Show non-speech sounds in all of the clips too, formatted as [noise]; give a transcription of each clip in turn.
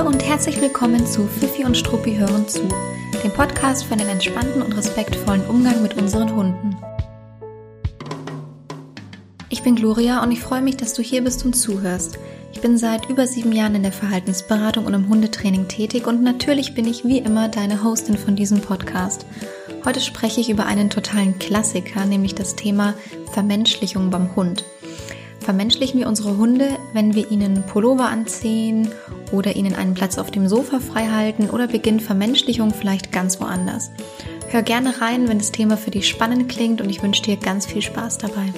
Hallo und herzlich willkommen zu Fifi und Struppi hören zu, dem Podcast für einen entspannten und respektvollen Umgang mit unseren Hunden. Ich bin Gloria und ich freue mich, dass du hier bist und zuhörst. Ich bin seit über sieben Jahren in der Verhaltensberatung und im Hundetraining tätig und natürlich bin ich wie immer deine Hostin von diesem Podcast. Heute spreche ich über einen totalen Klassiker, nämlich das Thema Vermenschlichung beim Hund. Vermenschlichen wir unsere Hunde, wenn wir ihnen Pullover anziehen oder ihnen einen Platz auf dem Sofa freihalten oder beginnt Vermenschlichung vielleicht ganz woanders? Hör gerne rein, wenn das Thema für dich spannend klingt und ich wünsche dir ganz viel Spaß dabei.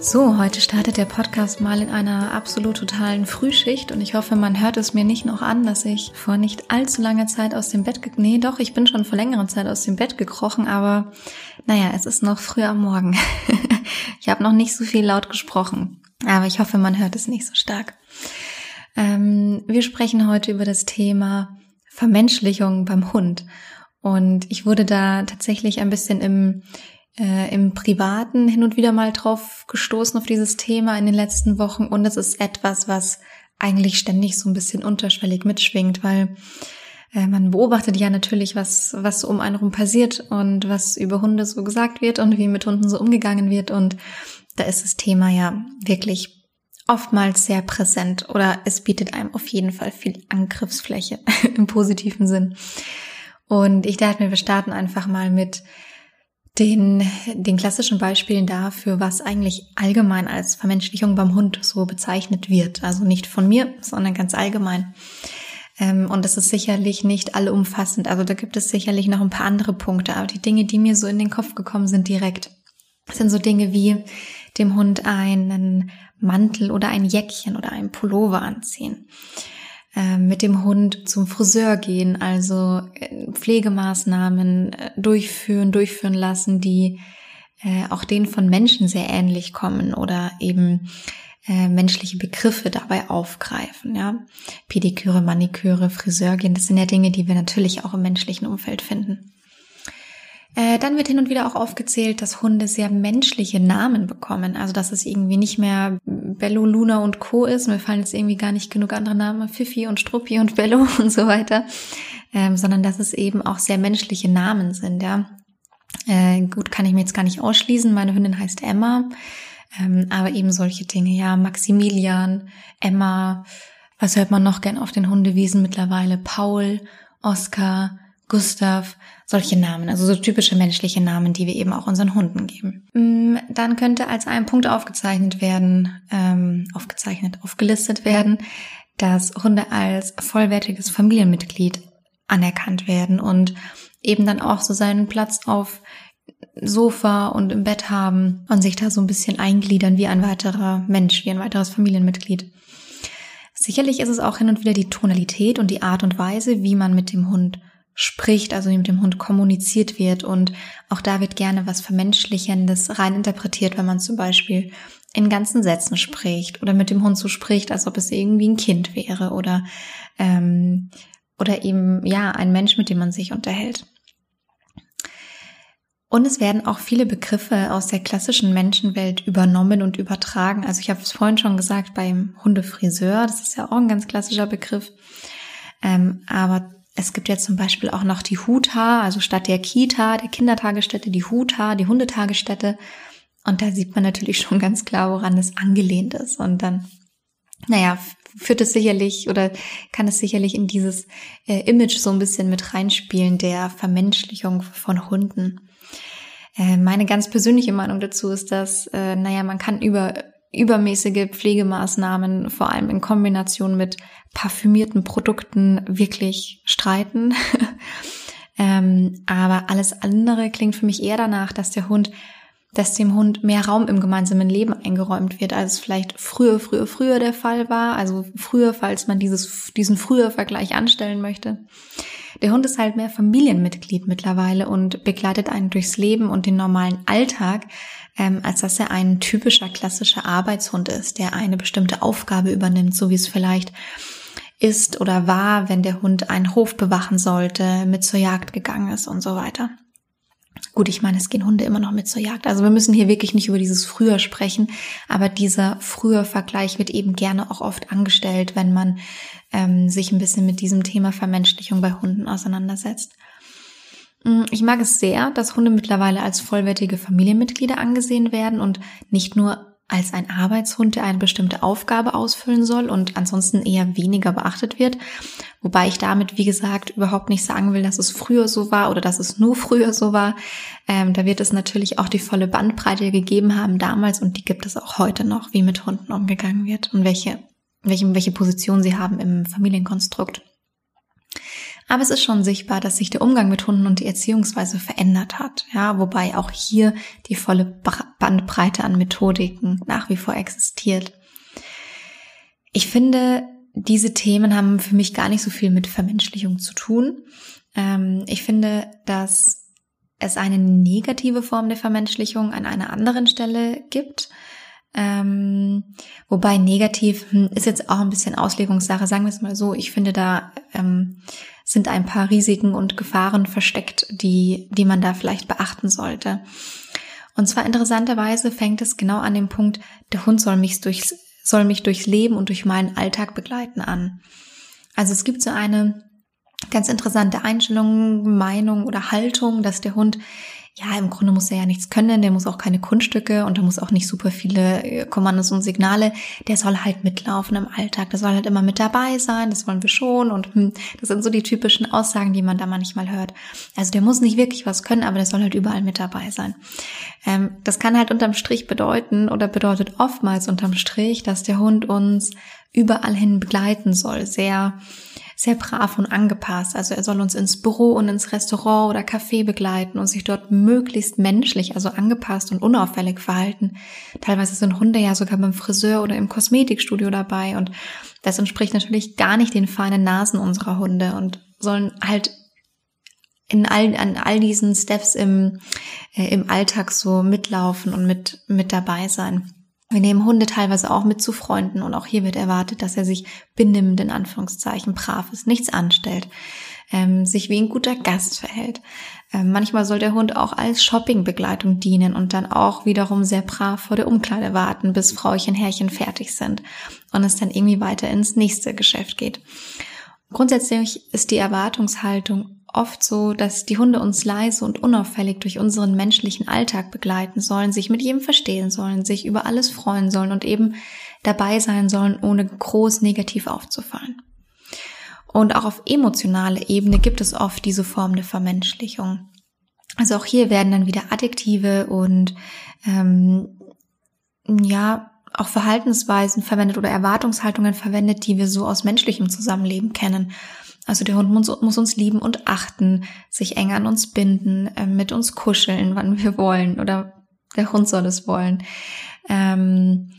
So, heute startet der Podcast mal in einer absolut totalen Frühschicht und ich hoffe, man hört es mir nicht noch an, dass ich vor nicht allzu langer Zeit aus dem Bett, nee, doch, ich bin schon vor längerer Zeit aus dem Bett gekrochen, aber naja, es ist noch früh am Morgen. [laughs] ich habe noch nicht so viel laut gesprochen, aber ich hoffe, man hört es nicht so stark. Ähm, wir sprechen heute über das Thema Vermenschlichung beim Hund. Und ich wurde da tatsächlich ein bisschen im äh, im Privaten hin und wieder mal drauf gestoßen auf dieses Thema in den letzten Wochen. Und es ist etwas, was eigentlich ständig so ein bisschen unterschwellig mitschwingt, weil äh, man beobachtet ja natürlich, was, was um einen rum passiert und was über Hunde so gesagt wird und wie mit Hunden so umgegangen wird. Und da ist das Thema ja wirklich oftmals sehr präsent oder es bietet einem auf jeden Fall viel Angriffsfläche [laughs] im positiven Sinn. Und ich dachte mir, wir starten einfach mal mit den, den klassischen Beispielen dafür, was eigentlich allgemein als Vermenschlichung beim Hund so bezeichnet wird. Also nicht von mir, sondern ganz allgemein. Ähm, und das ist sicherlich nicht allumfassend. Also da gibt es sicherlich noch ein paar andere Punkte. Aber die Dinge, die mir so in den Kopf gekommen sind direkt, sind so Dinge wie dem Hund einen Mantel oder ein Jäckchen oder ein Pullover anziehen ähm, mit dem Hund zum Friseur gehen, also äh, Pflegemaßnahmen äh, durchführen, durchführen lassen, die äh, auch denen von Menschen sehr ähnlich kommen oder eben menschliche Begriffe dabei aufgreifen, ja. Pediküre, Maniküre, Friseur gehen, das sind ja Dinge, die wir natürlich auch im menschlichen Umfeld finden. Äh, dann wird hin und wieder auch aufgezählt, dass Hunde sehr menschliche Namen bekommen. Also dass es irgendwie nicht mehr Bello, Luna und Co. ist. Mir fallen jetzt irgendwie gar nicht genug andere Namen, Fifi und Struppi und Bello [laughs] und so weiter. Ähm, sondern dass es eben auch sehr menschliche Namen sind, ja. Äh, gut, kann ich mir jetzt gar nicht ausschließen. Meine Hündin heißt Emma. Ähm, aber eben solche Dinge, ja, Maximilian, Emma, was hört man noch gern auf den Hundewiesen mittlerweile? Paul, Oscar, Gustav, solche Namen, also so typische menschliche Namen, die wir eben auch unseren Hunden geben. Mm, dann könnte als ein Punkt aufgezeichnet werden, ähm, aufgezeichnet, aufgelistet werden, dass Hunde als vollwertiges Familienmitglied anerkannt werden und eben dann auch so seinen Platz auf Sofa und im Bett haben und sich da so ein bisschen eingliedern wie ein weiterer Mensch, wie ein weiteres Familienmitglied. Sicherlich ist es auch hin und wieder die Tonalität und die Art und Weise, wie man mit dem Hund spricht, also mit dem Hund kommuniziert wird. Und auch da wird gerne was Vermenschlichendes rein interpretiert, wenn man zum Beispiel in ganzen Sätzen spricht oder mit dem Hund so spricht, als ob es irgendwie ein Kind wäre oder, ähm, oder eben, ja, ein Mensch, mit dem man sich unterhält. Und es werden auch viele Begriffe aus der klassischen Menschenwelt übernommen und übertragen. Also ich habe es vorhin schon gesagt beim Hundefriseur, das ist ja auch ein ganz klassischer Begriff. Ähm, aber es gibt ja zum Beispiel auch noch die Huta, also statt der Kita, der Kindertagesstätte, die Huta, die Hundetagesstätte. Und da sieht man natürlich schon ganz klar, woran es angelehnt ist. Und dann, naja, führt es sicherlich oder kann es sicherlich in dieses äh, Image so ein bisschen mit reinspielen, der Vermenschlichung von Hunden. Äh, meine ganz persönliche Meinung dazu ist, dass, äh, naja, man kann über übermäßige Pflegemaßnahmen, vor allem in Kombination mit parfümierten Produkten, wirklich streiten. [laughs] ähm, aber alles andere klingt für mich eher danach, dass der Hund, dass dem Hund mehr Raum im gemeinsamen Leben eingeräumt wird, als es vielleicht früher, früher, früher der Fall war. Also früher, falls man dieses, diesen früher Vergleich anstellen möchte. Der Hund ist halt mehr Familienmitglied mittlerweile und begleitet einen durchs Leben und den normalen Alltag, ähm, als dass er ein typischer klassischer Arbeitshund ist, der eine bestimmte Aufgabe übernimmt, so wie es vielleicht ist oder war, wenn der Hund einen Hof bewachen sollte, mit zur Jagd gegangen ist und so weiter. Gut, ich meine, es gehen Hunde immer noch mit zur Jagd. Also wir müssen hier wirklich nicht über dieses früher sprechen, aber dieser früher Vergleich wird eben gerne auch oft angestellt, wenn man ähm, sich ein bisschen mit diesem Thema Vermenschlichung bei Hunden auseinandersetzt. Mm, ich mag es sehr, dass Hunde mittlerweile als vollwertige Familienmitglieder angesehen werden und nicht nur als ein Arbeitshund, der eine bestimmte Aufgabe ausfüllen soll und ansonsten eher weniger beachtet wird. Wobei ich damit, wie gesagt, überhaupt nicht sagen will, dass es früher so war oder dass es nur [laughs] früher so war. Ähm, da wird es natürlich auch die volle Bandbreite gegeben haben damals und die gibt es auch heute noch, wie mit Hunden umgegangen wird und welche, welche, welche Position sie haben im Familienkonstrukt. Aber es ist schon sichtbar, dass sich der Umgang mit Hunden und die Erziehungsweise verändert hat. Ja, wobei auch hier die volle Bandbreite an Methodiken nach wie vor existiert. Ich finde, diese Themen haben für mich gar nicht so viel mit Vermenschlichung zu tun. Ähm, ich finde, dass es eine negative Form der Vermenschlichung an einer anderen Stelle gibt. Ähm, wobei negativ hm, ist jetzt auch ein bisschen Auslegungssache, sagen wir es mal so. Ich finde, da ähm, sind ein paar Risiken und Gefahren versteckt, die, die man da vielleicht beachten sollte. Und zwar interessanterweise fängt es genau an dem Punkt, der Hund soll mich durchs, soll mich durchs Leben und durch meinen Alltag begleiten an. Also es gibt so eine ganz interessante Einstellung, Meinung oder Haltung, dass der Hund ja, im Grunde muss er ja nichts können, der muss auch keine Kunststücke und der muss auch nicht super viele äh, Kommandos und Signale. Der soll halt mitlaufen im Alltag, der soll halt immer mit dabei sein, das wollen wir schon und hm, das sind so die typischen Aussagen, die man da manchmal hört. Also der muss nicht wirklich was können, aber der soll halt überall mit dabei sein. Ähm, das kann halt unterm Strich bedeuten oder bedeutet oftmals unterm Strich, dass der Hund uns überall hin begleiten soll, sehr sehr brav und angepasst. Also er soll uns ins Büro und ins Restaurant oder Café begleiten und sich dort möglichst menschlich, also angepasst und unauffällig verhalten. Teilweise sind Hunde ja sogar beim Friseur oder im Kosmetikstudio dabei und das entspricht natürlich gar nicht den feinen Nasen unserer Hunde und sollen halt in all, an all diesen Steps im, äh, im Alltag so mitlaufen und mit, mit dabei sein. Wir nehmen Hunde teilweise auch mit zu Freunden und auch hier wird erwartet, dass er sich benimmt, in Anführungszeichen, brav ist, nichts anstellt, ähm, sich wie ein guter Gast verhält. Ähm, manchmal soll der Hund auch als Shoppingbegleitung dienen und dann auch wiederum sehr brav vor der Umkleide warten, bis Frauchen, Herrchen fertig sind und es dann irgendwie weiter ins nächste Geschäft geht. Grundsätzlich ist die Erwartungshaltung oft so, dass die Hunde uns leise und unauffällig durch unseren menschlichen Alltag begleiten sollen, sich mit jedem verstehen sollen, sich über alles freuen sollen und eben dabei sein sollen, ohne groß negativ aufzufallen. Und auch auf emotionaler Ebene gibt es oft diese Form der Vermenschlichung. Also auch hier werden dann wieder Adjektive und ähm, ja auch Verhaltensweisen verwendet oder Erwartungshaltungen verwendet, die wir so aus menschlichem Zusammenleben kennen. Also der Hund muss, muss, uns lieben und achten, sich eng an uns binden, äh, mit uns kuscheln, wann wir wollen oder der Hund soll es wollen. Ähm,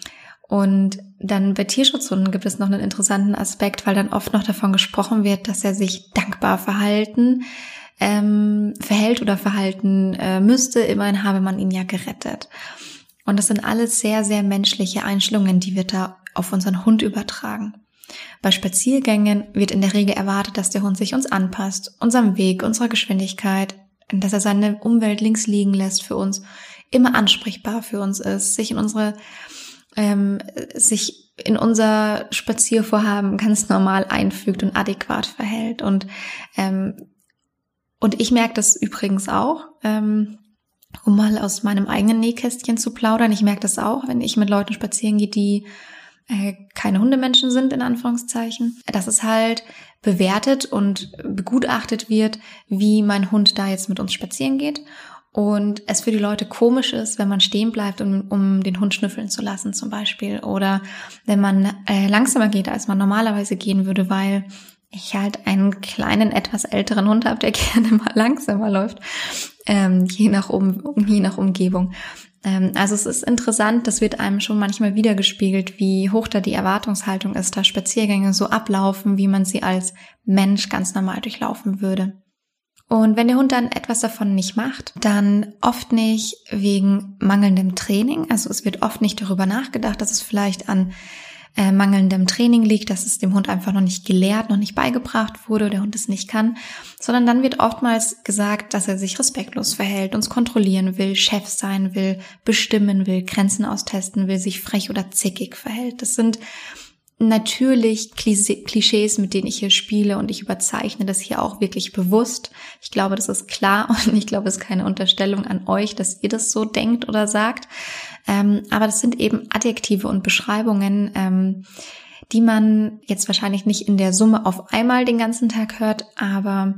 und dann bei Tierschutzhunden gibt es noch einen interessanten Aspekt, weil dann oft noch davon gesprochen wird, dass er sich dankbar verhalten, ähm, verhält oder verhalten äh, müsste. Immerhin habe man ihn ja gerettet. Und das sind alles sehr, sehr menschliche Einstellungen, die wir da auf unseren Hund übertragen. Bei Spaziergängen wird in der Regel erwartet, dass der Hund sich uns anpasst, unserem Weg, unserer Geschwindigkeit, dass er seine Umwelt links liegen lässt für uns, immer ansprechbar für uns ist, sich in unsere, ähm, sich in unser Spaziervorhaben ganz normal einfügt und adäquat verhält. Und, ähm, und ich merke das übrigens auch, ähm, um mal aus meinem eigenen Nähkästchen zu plaudern. Ich merke das auch, wenn ich mit Leuten spazieren gehe, die keine Hundemenschen sind, in Anführungszeichen, dass es halt bewertet und begutachtet wird, wie mein Hund da jetzt mit uns spazieren geht. Und es für die Leute komisch ist, wenn man stehen bleibt, um, um den Hund schnüffeln zu lassen zum Beispiel. Oder wenn man äh, langsamer geht, als man normalerweise gehen würde, weil ich halt einen kleinen, etwas älteren Hund habe, der [laughs] gerne mal langsamer läuft, ähm, je, nach um, je nach Umgebung. Ähm, also es ist interessant, das wird einem schon manchmal wiedergespiegelt, wie hoch da die Erwartungshaltung ist, da Spaziergänge so ablaufen, wie man sie als Mensch ganz normal durchlaufen würde. Und wenn der Hund dann etwas davon nicht macht, dann oft nicht wegen mangelndem Training. Also es wird oft nicht darüber nachgedacht, dass es vielleicht an äh, mangelndem Training liegt, dass es dem Hund einfach noch nicht gelehrt, noch nicht beigebracht wurde, der Hund es nicht kann, sondern dann wird oftmals gesagt, dass er sich respektlos verhält, uns kontrollieren will, Chef sein will, bestimmen will, Grenzen austesten will, sich frech oder zickig verhält. Das sind natürlich Klischees, mit denen ich hier spiele und ich überzeichne das hier auch wirklich bewusst. Ich glaube, das ist klar [laughs] und ich glaube, es ist keine Unterstellung an euch, dass ihr das so denkt oder sagt. Ähm, aber das sind eben Adjektive und Beschreibungen, ähm, die man jetzt wahrscheinlich nicht in der Summe auf einmal den ganzen Tag hört, aber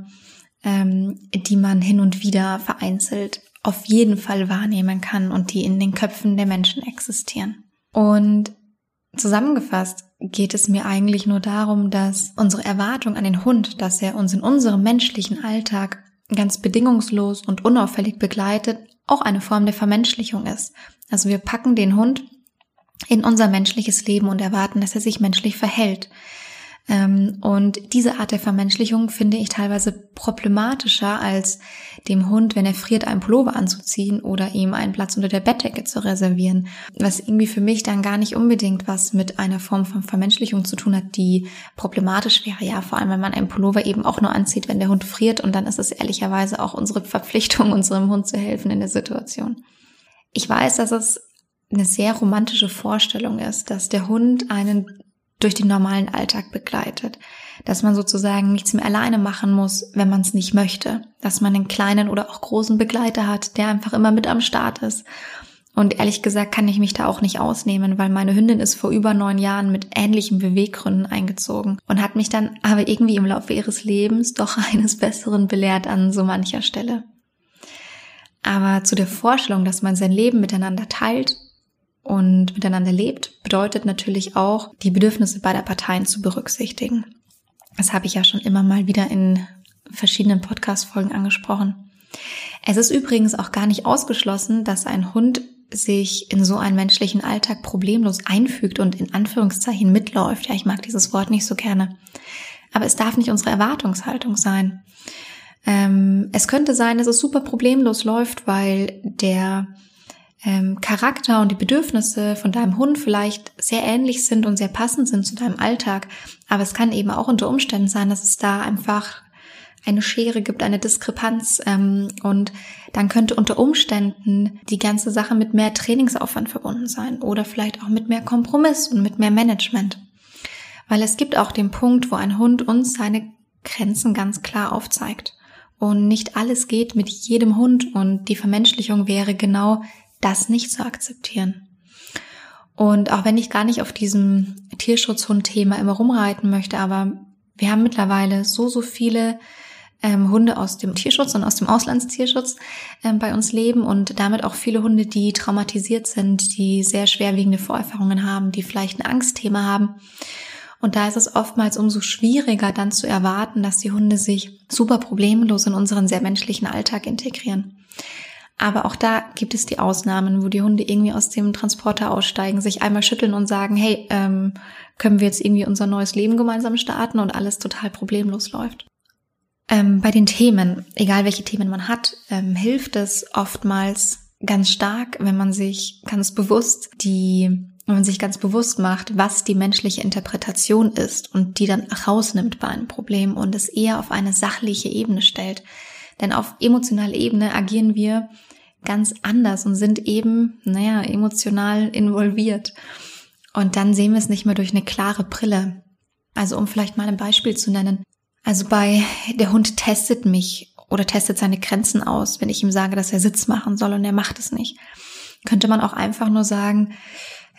ähm, die man hin und wieder vereinzelt auf jeden Fall wahrnehmen kann und die in den Köpfen der Menschen existieren. Und Zusammengefasst geht es mir eigentlich nur darum, dass unsere Erwartung an den Hund, dass er uns in unserem menschlichen Alltag ganz bedingungslos und unauffällig begleitet, auch eine Form der Vermenschlichung ist. Also wir packen den Hund in unser menschliches Leben und erwarten, dass er sich menschlich verhält. Ähm, und diese Art der Vermenschlichung finde ich teilweise problematischer als dem Hund, wenn er friert, einen Pullover anzuziehen oder ihm einen Platz unter der Bettdecke zu reservieren. Was irgendwie für mich dann gar nicht unbedingt was mit einer Form von Vermenschlichung zu tun hat, die problematisch wäre. Ja, vor allem, wenn man einen Pullover eben auch nur anzieht, wenn der Hund friert. Und dann ist es ehrlicherweise auch unsere Verpflichtung, [laughs] unserem Hund zu helfen in der Situation. Ich weiß, dass es eine sehr romantische Vorstellung ist, dass der Hund einen durch den normalen Alltag begleitet. Dass man sozusagen nichts mehr alleine machen muss, wenn man es nicht möchte. Dass man einen kleinen oder auch großen Begleiter hat, der einfach immer mit am Start ist. Und ehrlich gesagt kann ich mich da auch nicht ausnehmen, weil meine Hündin ist vor über neun Jahren mit ähnlichen Beweggründen eingezogen und hat mich dann aber irgendwie im Laufe ihres Lebens doch [laughs] eines Besseren belehrt an so mancher Stelle. Aber zu der Vorstellung, dass man sein Leben miteinander teilt und miteinander lebt, bedeutet natürlich auch, die Bedürfnisse beider Parteien zu berücksichtigen. Das habe ich ja schon immer mal wieder in verschiedenen Podcast-Folgen angesprochen. Es ist übrigens auch gar nicht ausgeschlossen, dass ein Hund sich in so einen menschlichen Alltag problemlos einfügt und in Anführungszeichen mitläuft. Ja, ich mag dieses Wort nicht so gerne. Aber es darf nicht unsere Erwartungshaltung sein. Ähm, es könnte sein, dass es super problemlos läuft, weil der ähm, Charakter und die Bedürfnisse von deinem Hund vielleicht sehr ähnlich sind und sehr passend sind zu deinem Alltag. Aber es kann eben auch unter Umständen sein, dass es da einfach eine Schere gibt, eine Diskrepanz ähm, und dann könnte unter Umständen die ganze Sache mit mehr Trainingsaufwand verbunden sein oder vielleicht auch mit mehr Kompromiss und mit mehr Management. Weil es gibt auch den Punkt, wo ein Hund uns seine Grenzen ganz klar aufzeigt. Und nicht alles geht mit jedem Hund und die Vermenschlichung wäre genau das nicht zu akzeptieren. Und auch wenn ich gar nicht auf diesem Tierschutzhund-Thema immer rumreiten möchte, aber wir haben mittlerweile so, so viele ähm, Hunde aus dem Tierschutz und aus dem Auslandstierschutz ähm, bei uns leben und damit auch viele Hunde, die traumatisiert sind, die sehr schwerwiegende Vorerfahrungen haben, die vielleicht ein Angstthema haben. Und da ist es oftmals umso schwieriger dann zu erwarten, dass die Hunde sich super problemlos in unseren sehr menschlichen Alltag integrieren. Aber auch da gibt es die Ausnahmen, wo die Hunde irgendwie aus dem Transporter aussteigen, sich einmal schütteln und sagen, hey, ähm, können wir jetzt irgendwie unser neues Leben gemeinsam starten und alles total problemlos läuft. Ähm, bei den Themen, egal welche Themen man hat, ähm, hilft es oftmals ganz stark, wenn man sich ganz bewusst die wenn man sich ganz bewusst macht, was die menschliche Interpretation ist und die dann rausnimmt bei einem Problem und es eher auf eine sachliche Ebene stellt. Denn auf emotionaler Ebene agieren wir ganz anders und sind eben, naja, emotional involviert. Und dann sehen wir es nicht mehr durch eine klare Brille. Also um vielleicht mal ein Beispiel zu nennen. Also bei der Hund testet mich oder testet seine Grenzen aus, wenn ich ihm sage, dass er Sitz machen soll und er macht es nicht. Könnte man auch einfach nur sagen,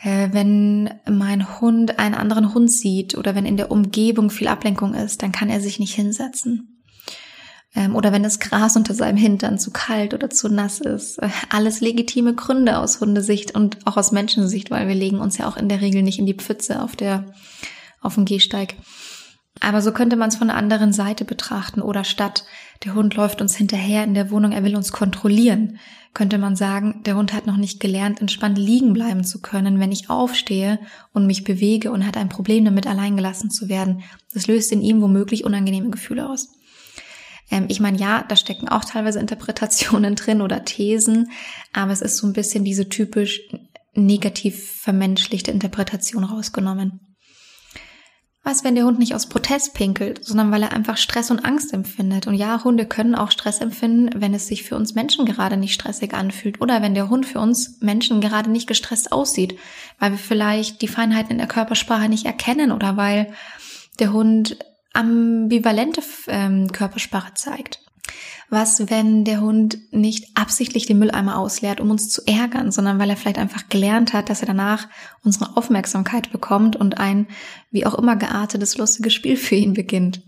äh, wenn mein Hund einen anderen Hund sieht oder wenn in der Umgebung viel Ablenkung ist, dann kann er sich nicht hinsetzen. Ähm, oder wenn das Gras unter seinem Hintern zu kalt oder zu nass ist. Äh, alles legitime Gründe aus Hundesicht und auch aus Menschensicht, weil wir legen uns ja auch in der Regel nicht in die Pfütze auf der, auf dem Gehsteig. Aber so könnte man es von der anderen Seite betrachten oder statt der Hund läuft uns hinterher in der Wohnung, er will uns kontrollieren, könnte man sagen, der Hund hat noch nicht gelernt, entspannt liegen bleiben zu können, wenn ich aufstehe und mich bewege und hat ein Problem damit, allein gelassen zu werden. Das löst in ihm womöglich unangenehme Gefühle aus. Ähm, ich meine, ja, da stecken auch teilweise Interpretationen [laughs] drin oder Thesen, aber es ist so ein bisschen diese typisch negativ vermenschlichte Interpretation rausgenommen. Was, wenn der Hund nicht aus Protest pinkelt, sondern weil er einfach Stress und Angst empfindet? Und ja, Hunde können auch Stress empfinden, wenn es sich für uns Menschen gerade nicht stressig anfühlt oder wenn der Hund für uns Menschen gerade nicht gestresst aussieht, weil wir vielleicht die Feinheiten in der Körpersprache nicht erkennen oder weil der Hund ambivalente ähm, Körpersprache zeigt. Was, wenn der Hund nicht absichtlich den Mülleimer ausleert, um uns zu ärgern, sondern weil er vielleicht einfach gelernt hat, dass er danach unsere Aufmerksamkeit bekommt und ein wie auch immer geartetes, lustiges Spiel für ihn beginnt?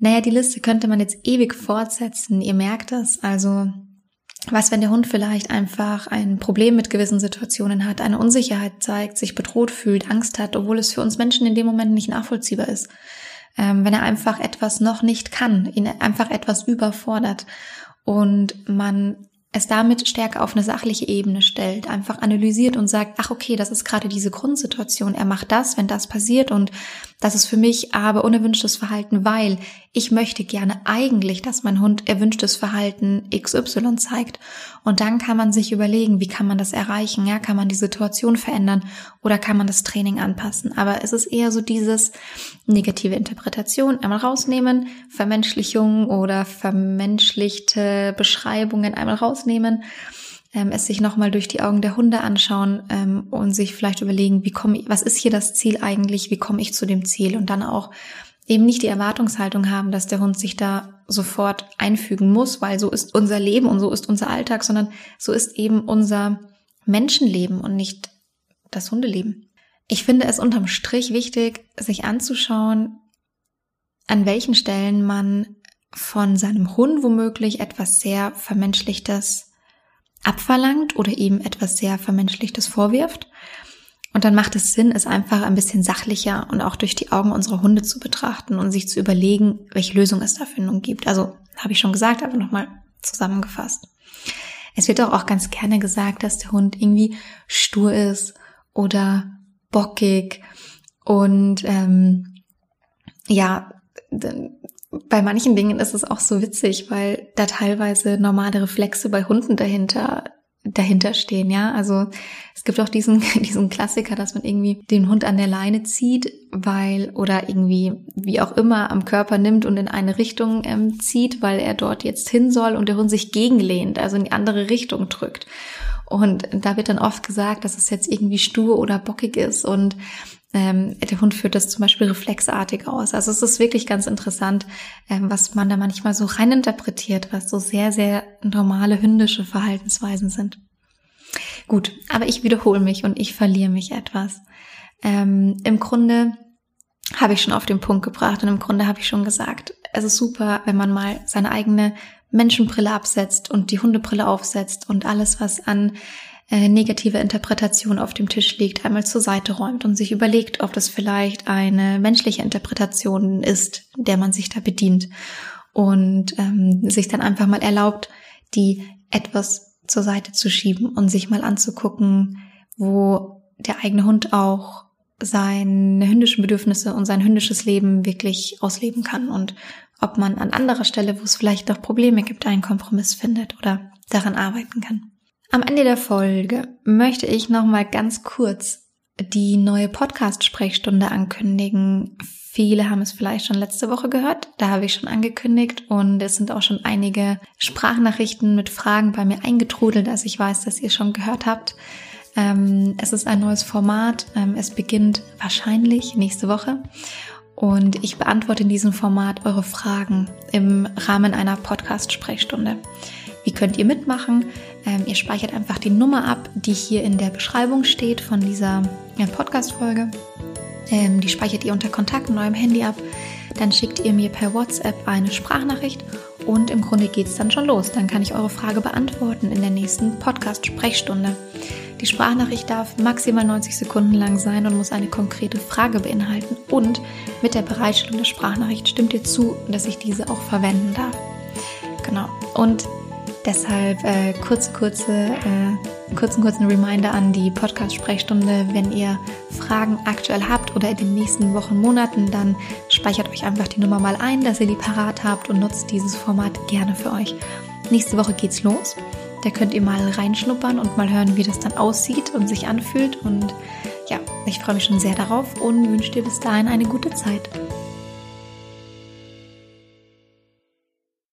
Naja, die Liste könnte man jetzt ewig fortsetzen. Ihr merkt das. Also, was, wenn der Hund vielleicht einfach ein Problem mit gewissen Situationen hat, eine Unsicherheit zeigt, sich bedroht fühlt, Angst hat, obwohl es für uns Menschen in dem Moment nicht nachvollziehbar ist wenn er einfach etwas noch nicht kann, ihn einfach etwas überfordert und man es damit stärker auf eine sachliche Ebene stellt, einfach analysiert und sagt, ach okay, das ist gerade diese Grundsituation, er macht das, wenn das passiert und das ist für mich aber unerwünschtes Verhalten, weil ich möchte gerne eigentlich, dass mein Hund erwünschtes Verhalten XY zeigt. Und dann kann man sich überlegen, wie kann man das erreichen? Ja, kann man die Situation verändern oder kann man das Training anpassen? Aber es ist eher so dieses negative Interpretation einmal rausnehmen, Vermenschlichung oder vermenschlichte Beschreibungen einmal rausnehmen ähm, es sich nochmal durch die Augen der Hunde anschauen ähm, und sich vielleicht überlegen, wie komme was ist hier das Ziel eigentlich, wie komme ich zu dem Ziel und dann auch eben nicht die Erwartungshaltung haben, dass der Hund sich da sofort einfügen muss, weil so ist unser Leben und so ist unser Alltag, sondern so ist eben unser Menschenleben und nicht das Hundeleben. Ich finde es unterm Strich wichtig, sich anzuschauen, an welchen Stellen man von seinem Hund womöglich etwas sehr Vermenschlichtes abverlangt oder ihm etwas sehr Vermenschlichtes vorwirft. Und dann macht es Sinn, es einfach ein bisschen sachlicher und auch durch die Augen unserer Hunde zu betrachten und sich zu überlegen, welche Lösung es dafür nun gibt. Also habe ich schon gesagt, aber nochmal zusammengefasst. Es wird auch ganz gerne gesagt, dass der Hund irgendwie stur ist oder bockig und ähm, ja, bei manchen Dingen ist es auch so witzig, weil da teilweise normale Reflexe bei Hunden dahinter dahinter stehen, ja. Also es gibt auch diesen, [laughs] diesen Klassiker, dass man irgendwie den Hund an der Leine zieht, weil, oder irgendwie, wie auch immer, am Körper nimmt und in eine Richtung ähm, zieht, weil er dort jetzt hin soll und der Hund sich gegenlehnt, also in die andere Richtung drückt. Und da wird dann oft gesagt, dass es jetzt irgendwie stur oder bockig ist und ähm, der Hund führt das zum Beispiel reflexartig aus. Also es ist wirklich ganz interessant, ähm, was man da manchmal so reininterpretiert, was so sehr, sehr normale hündische Verhaltensweisen sind. Gut, aber ich wiederhole mich und ich verliere mich etwas. Ähm, Im Grunde habe ich schon auf den Punkt gebracht und im Grunde habe ich schon gesagt, es ist super, wenn man mal seine eigene Menschenbrille absetzt und die Hundebrille aufsetzt und alles, was an äh, negative Interpretation auf dem Tisch liegt, einmal zur Seite räumt und sich überlegt, ob das vielleicht eine menschliche Interpretation ist, der man sich da bedient und ähm, sich dann einfach mal erlaubt, die etwas zur Seite zu schieben und sich mal anzugucken, wo der eigene Hund auch seine hündischen Bedürfnisse und sein hündisches Leben wirklich ausleben kann und ob man an anderer Stelle, wo es vielleicht noch Probleme gibt, einen Kompromiss findet oder daran arbeiten kann. Am Ende der Folge möchte ich noch mal ganz kurz die neue Podcast-Sprechstunde ankündigen. Viele haben es vielleicht schon letzte Woche gehört. Da habe ich schon angekündigt und es sind auch schon einige Sprachnachrichten mit Fragen bei mir eingetrudelt, als ich weiß, dass ihr schon gehört habt. Ähm, es ist ein neues Format. Ähm, es beginnt wahrscheinlich nächste Woche. Und ich beantworte in diesem Format eure Fragen im Rahmen einer Podcast-Sprechstunde. Wie könnt ihr mitmachen? Ähm, ihr speichert einfach die Nummer ab, die hier in der Beschreibung steht von dieser ja, Podcast-Folge. Ähm, die speichert ihr unter Kontakt in eurem Handy ab. Dann schickt ihr mir per WhatsApp eine Sprachnachricht und im Grunde geht es dann schon los. Dann kann ich eure Frage beantworten in der nächsten Podcast-Sprechstunde. Die Sprachnachricht darf maximal 90 Sekunden lang sein und muss eine konkrete Frage beinhalten. Und mit der Bereitstellung der Sprachnachricht stimmt ihr zu, dass ich diese auch verwenden darf. Genau. Und Deshalb äh, kurze, kurze, äh, kurzen, kurzen Reminder an die Podcast-Sprechstunde. Wenn ihr Fragen aktuell habt oder in den nächsten Wochen, Monaten, dann speichert euch einfach die Nummer mal ein, dass ihr die parat habt und nutzt dieses Format gerne für euch. Nächste Woche geht's los. Da könnt ihr mal reinschnuppern und mal hören, wie das dann aussieht und sich anfühlt. Und ja, ich freue mich schon sehr darauf und wünsche dir bis dahin eine gute Zeit.